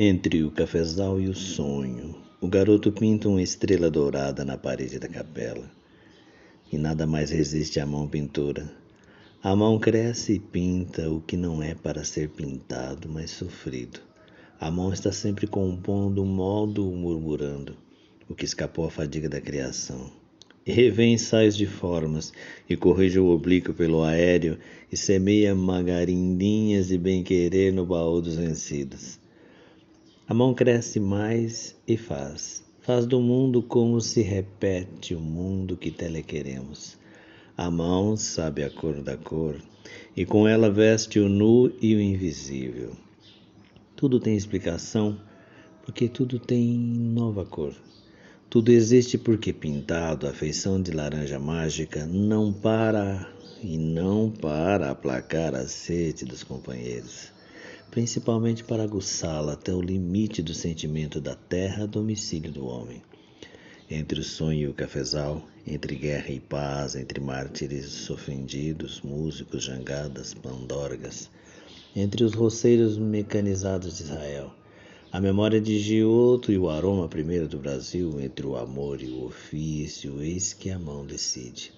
Entre o cafezal e o sonho, o garoto pinta uma estrela dourada na parede da capela. E nada mais resiste à mão pintora. A mão cresce e pinta o que não é para ser pintado, mas sofrido. A mão está sempre compondo modo murmurando, o que escapou à fadiga da criação. E revê ensaios de formas, e corrige o oblíquo pelo aéreo, e semeia magarindinhas de bem-querer no baú dos vencidos. A mão cresce mais e faz. Faz do mundo como se repete o mundo que telequeremos. A mão sabe a cor da cor, e com ela veste o nu e o invisível. Tudo tem explicação, porque tudo tem nova cor. Tudo existe porque pintado, a feição de laranja mágica não para e não para aplacar a sede dos companheiros principalmente para aguçá-la até o limite do sentimento da terra, domicílio do homem. Entre o sonho e o cafezal, entre guerra e paz, entre mártires ofendidos, músicos, jangadas, pandorgas, entre os roceiros mecanizados de Israel, a memória de Giotto e o aroma primeiro do Brasil, entre o amor e o ofício, eis que a mão decide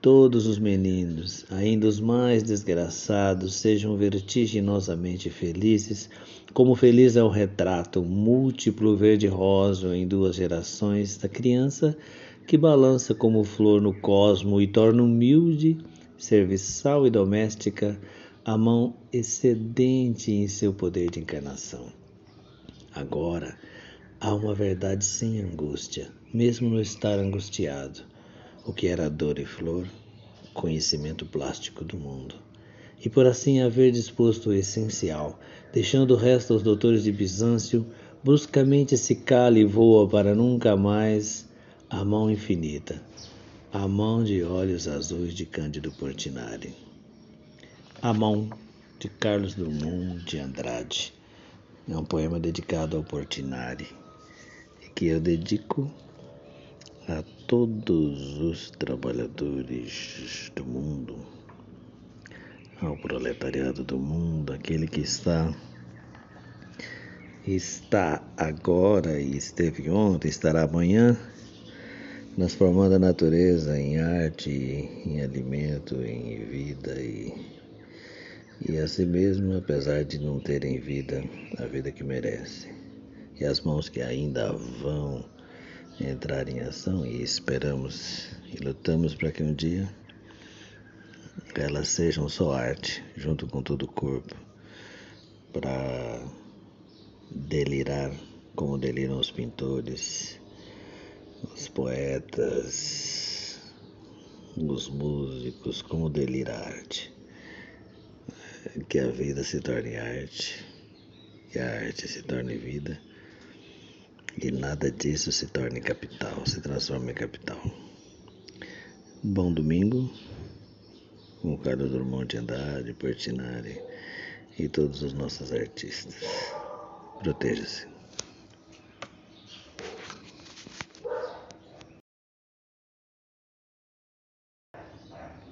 todos os meninos, ainda os mais desgraçados, sejam vertiginosamente felizes, como feliz é o retrato múltiplo verde-rosa em duas gerações da criança que balança como flor no cosmo e torna humilde, serviçal e doméstica a mão excedente em seu poder de encarnação. Agora, há uma verdade sem angústia, mesmo no estar angustiado o que era dor e flor, conhecimento plástico do mundo. E por assim haver disposto o essencial, deixando o resto aos doutores de Bizâncio, bruscamente se cala e voa para nunca mais a mão infinita, a mão de olhos azuis de Cândido Portinari. A mão de Carlos Drummond de Andrade. É um poema dedicado ao Portinari e que eu dedico a todos os trabalhadores do mundo, ao proletariado do mundo, aquele que está está agora e esteve ontem, estará amanhã, transformando a natureza em arte, em alimento, em vida e, e assim mesmo, apesar de não terem vida, a vida que merece. E as mãos que ainda vão entrar em ação e esperamos e lutamos para que um dia elas sejam só arte, junto com todo o corpo, para delirar como deliram os pintores, os poetas, os músicos, como delira a arte. Que a vida se torne arte, que a arte se torne vida e nada disso se torne capital, se transforme em capital. Bom domingo com Carlos Drummond de Andrade, Portinari e todos os nossos artistas. Proteja-se.